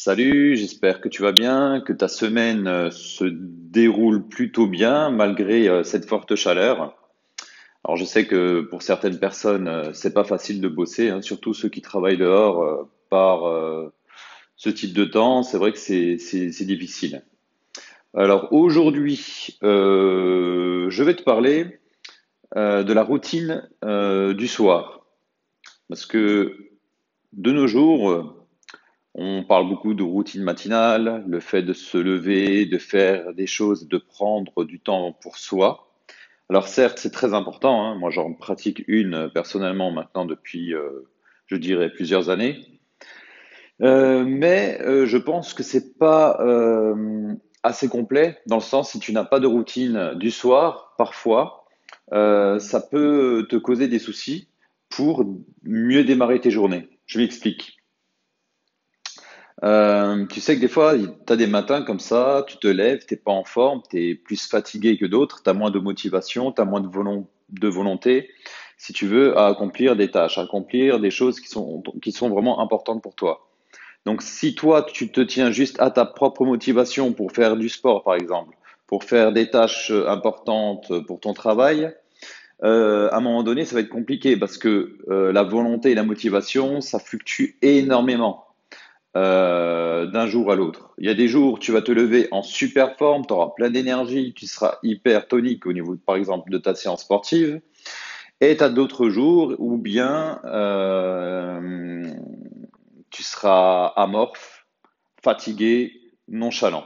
Salut, j'espère que tu vas bien, que ta semaine euh, se déroule plutôt bien malgré euh, cette forte chaleur. Alors je sais que pour certaines personnes, euh, c'est pas facile de bosser, hein, surtout ceux qui travaillent dehors par ce type de temps. C'est vrai que c'est difficile. Alors aujourd'hui, je vais te parler de la routine du soir, parce que de nos jours on parle beaucoup de routine matinale, le fait de se lever, de faire des choses, de prendre du temps pour soi. Alors certes, c'est très important. Hein. Moi, j'en pratique une personnellement maintenant depuis, euh, je dirais, plusieurs années. Euh, mais euh, je pense que c'est pas assez complet dans le sens si tu n'as pas de routine du soir, parfois, ça peut te causer des soucis pour mieux démarrer tes journées. Je m'explique. Euh, tu sais que des fois, tu as des matins comme ça, tu te lèves, t'es pas en forme, tu es plus fatigué que d'autres, tu as moins de motivation, tu as moins de, volonté, si tu veux, à accomplir des tâches, à accomplir des choses qui sont, qui sont vraiment importantes pour toi. Donc si toi, tu te tiens juste à ta propre motivation pour faire du sport, par exemple, pour faire des tâches importantes pour ton travail, euh, à un moment donné, ça va être compliqué parce que euh, la volonté et la motivation, ça fluctue énormément. Euh, d'un jour à l'autre. Il y a des jours, tu vas te lever en super forme, tu auras plein d'énergie, tu seras hyper tonique au niveau, par exemple, de ta séance sportive. Et tu as d'autres jours où bien euh, tu seras amorphe, fatigué, nonchalant.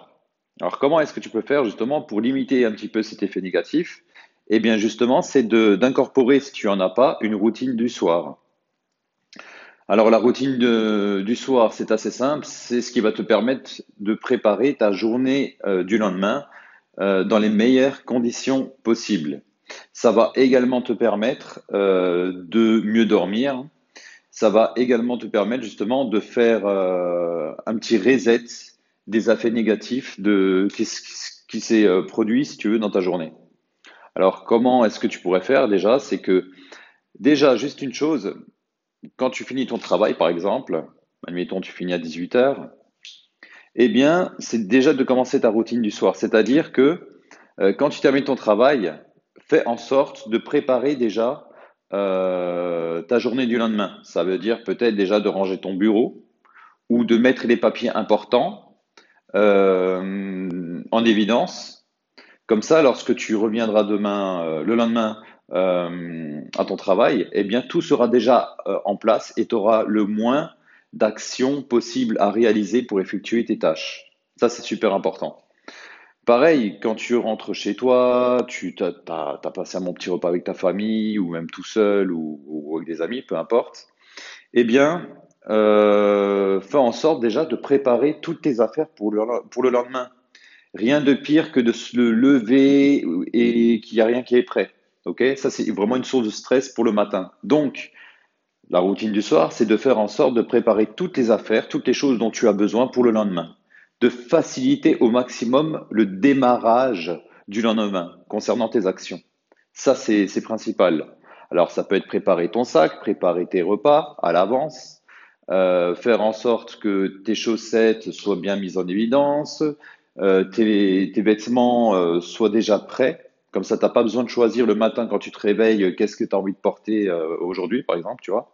Alors comment est-ce que tu peux faire justement pour limiter un petit peu cet effet négatif? Eh bien justement, c'est d'incorporer, si tu en as pas, une routine du soir. Alors la routine du soir, c'est assez simple, c'est ce qui va te permettre de préparer ta journée euh, du lendemain euh, dans les meilleures conditions possibles. Ça va également te permettre euh, de mieux dormir. Ça va également te permettre justement de faire un petit reset des effets négatifs de qui, qui s'est produit, si tu veux, dans ta journée. Alors comment est-ce que tu pourrais faire déjà? C'est que déjà, juste une chose, quand tu finis ton travail, par exemple, admettons tu finis à 18 heures, eh bien, c'est déjà de commencer ta routine du soir. C'est-à-dire que euh, quand tu termines ton travail, fais en sorte de préparer déjà euh, ta journée du lendemain. Ça veut dire peut-être déjà de ranger ton bureau ou de mettre les papiers importants euh, en évidence. Comme ça, lorsque tu reviendras demain, le lendemain, à ton travail, eh bien tout sera déjà euh, en place et tu auras le moins d'actions possibles à réaliser pour effectuer tes tâches. Ça, c'est super important. Pareil, quand tu rentres chez toi, tu as, passé un bon petit repas avec ta famille, ou même tout seul, ou, avec des amis, peu importe, eh bien, euh, fais en sorte déjà de préparer toutes tes affaires pour le, pour le lendemain. Rien de pire que de se lever et qu'il n'y a rien qui est prêt. Ok, ça c'est vraiment une source de stress pour le matin. Donc, la routine du soir, c'est de faire en sorte de préparer toutes les affaires, toutes les choses dont tu as besoin pour le lendemain, de faciliter au maximum le démarrage du lendemain concernant tes actions. Ça, c'est principal. Alors, ça peut être préparer ton sac, préparer tes repas à l'avance, euh, faire en sorte que tes chaussettes soient bien mises en évidence, euh, tes, tes, vêtements euh, soient déjà prêts comme ça, tu n'as pas besoin de choisir le matin quand tu te réveilles euh, qu'est-ce que tu as envie de porter euh, aujourd'hui, par exemple, tu vois.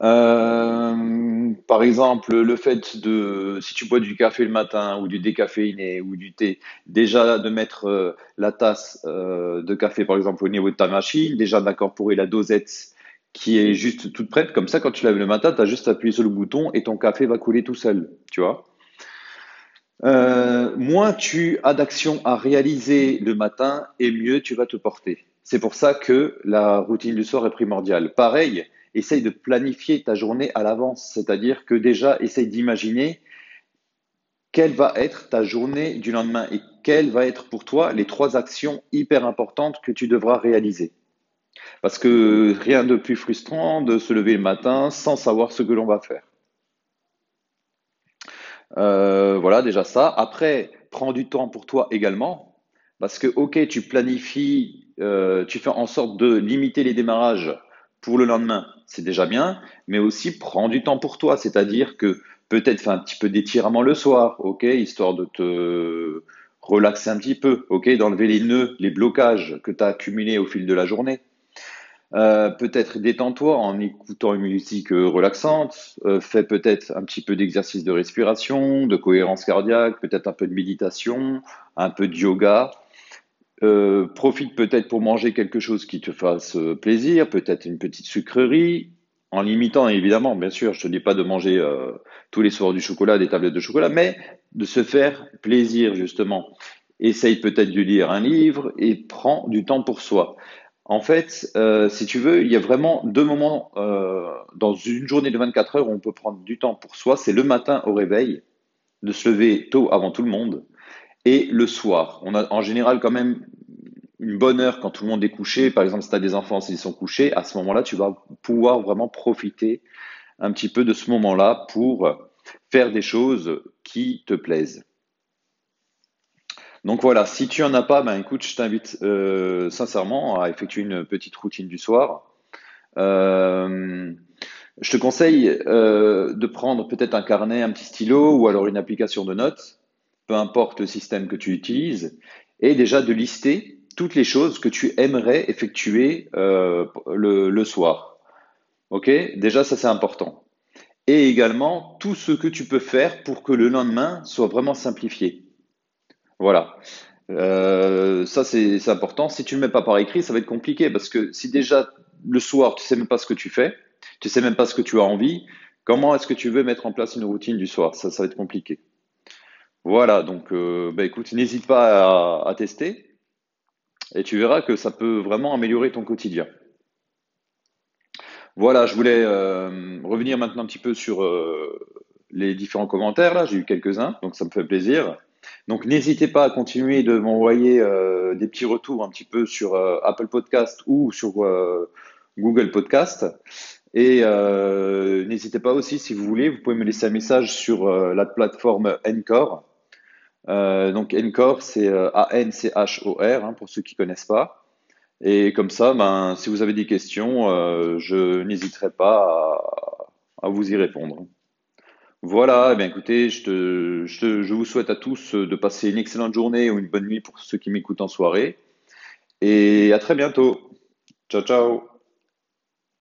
Euh, par exemple, le fait de, si tu bois du café le matin ou du décaféiné ou du thé, déjà de mettre la tasse de café, par exemple, au niveau de ta machine, déjà d'incorporer la dosette qui est juste toute prête. Comme ça, quand tu lèves le matin, tu as juste appuyé sur le bouton et ton café va couler tout seul, tu vois. Euh, moins tu as d'actions à réaliser le matin et mieux tu vas te porter. C'est pour ça que la routine du soir est primordiale. Pareil, essaye de planifier ta journée à l'avance, c'est-à-dire que déjà essaye d'imaginer quelle va être ta journée du lendemain et quelles va être pour toi les trois actions hyper importantes que tu devras réaliser. Parce que rien de plus frustrant de se lever le matin sans savoir ce que l'on va faire. Euh, voilà, déjà ça. Après, prends du temps pour toi également. Parce que, ok, tu planifies, euh, tu fais en sorte de limiter les démarrages pour le lendemain, c'est déjà bien, mais aussi prends du temps pour toi, c'est-à-dire que Peut-être faire un petit peu d'étirement le soir, ok, histoire de te relaxer un petit peu, ok, d'enlever les nœuds, les blocages que tu as accumulés au fil de la journée. Euh, peut-être détends-toi en écoutant une musique euh, relaxante. Euh, fais peut-être un petit peu d'exercice de respiration, de cohérence cardiaque, peut-être un peu de méditation, un peu de yoga. profite peut-être pour manger quelque chose qui te fasse plaisir, peut-être une petite sucrerie, en limitant évidemment, bien sûr, je te dis pas de manger tous les soirs du chocolat, des tablettes de chocolat, mais de se faire plaisir justement. Essaye peut-être de lire un livre et prends du temps pour soi. En fait, euh, si tu veux, il y a vraiment deux moments euh, dans une journée de 24 heures où on peut prendre du temps pour soi. C'est le matin au réveil, de se lever tôt avant tout le monde, et le soir. On a en général quand même une bonne heure quand tout le monde est couché. Par exemple, si tu as des enfants, s'ils sont couchés, à ce moment-là, tu vas pouvoir vraiment profiter un petit peu de ce moment-là pour faire des choses qui te plaisent. Donc voilà, si tu en as pas, ben écoute, je t'invite euh, sincèrement à effectuer une petite routine du soir. Euh, je te conseille euh, de prendre peut-être un carnet, un petit stylo ou alors une application de notes, peu importe le système que tu utilises, et déjà de lister toutes les choses que tu aimerais effectuer le, le soir. Ok? Déjà, ça c'est important. Et également tout ce que tu peux faire pour que le lendemain soit vraiment simplifié. Voilà. Euh, ça, c'est important. Si tu ne le mets pas par écrit, ça va être compliqué parce que si déjà le soir, tu sais même pas ce que tu fais, tu sais même pas ce que tu as envie, comment est-ce que tu veux mettre en place une routine du soir? Ça, ça va être compliqué. Voilà, donc euh, bah, écoute, n'hésite pas à, tester et tu verras que ça peut vraiment améliorer ton quotidien. Voilà, je voulais euh, revenir maintenant un petit peu sur les différents commentaires. Là, j'ai eu quelques-uns, donc ça me fait plaisir. Donc n'hésitez pas à continuer de m'envoyer euh, des petits retours un petit peu sur euh, Apple Podcast ou sur euh, Google Podcast. Et n'hésitez pas aussi, si vous voulez, vous pouvez me laisser un message sur la plateforme Encore. donc Encore, c'est A-N-C-H-O-R, hein, pour ceux qui ne connaissent pas. Et comme ça, ben, si vous avez des questions, je n'hésiterai pas à vous y répondre. Voilà, eh bien écoutez, je, je vous souhaite à tous de passer une excellente journée ou une bonne nuit pour ceux qui m'écoutent en soirée. Et à très bientôt. Ciao, ciao.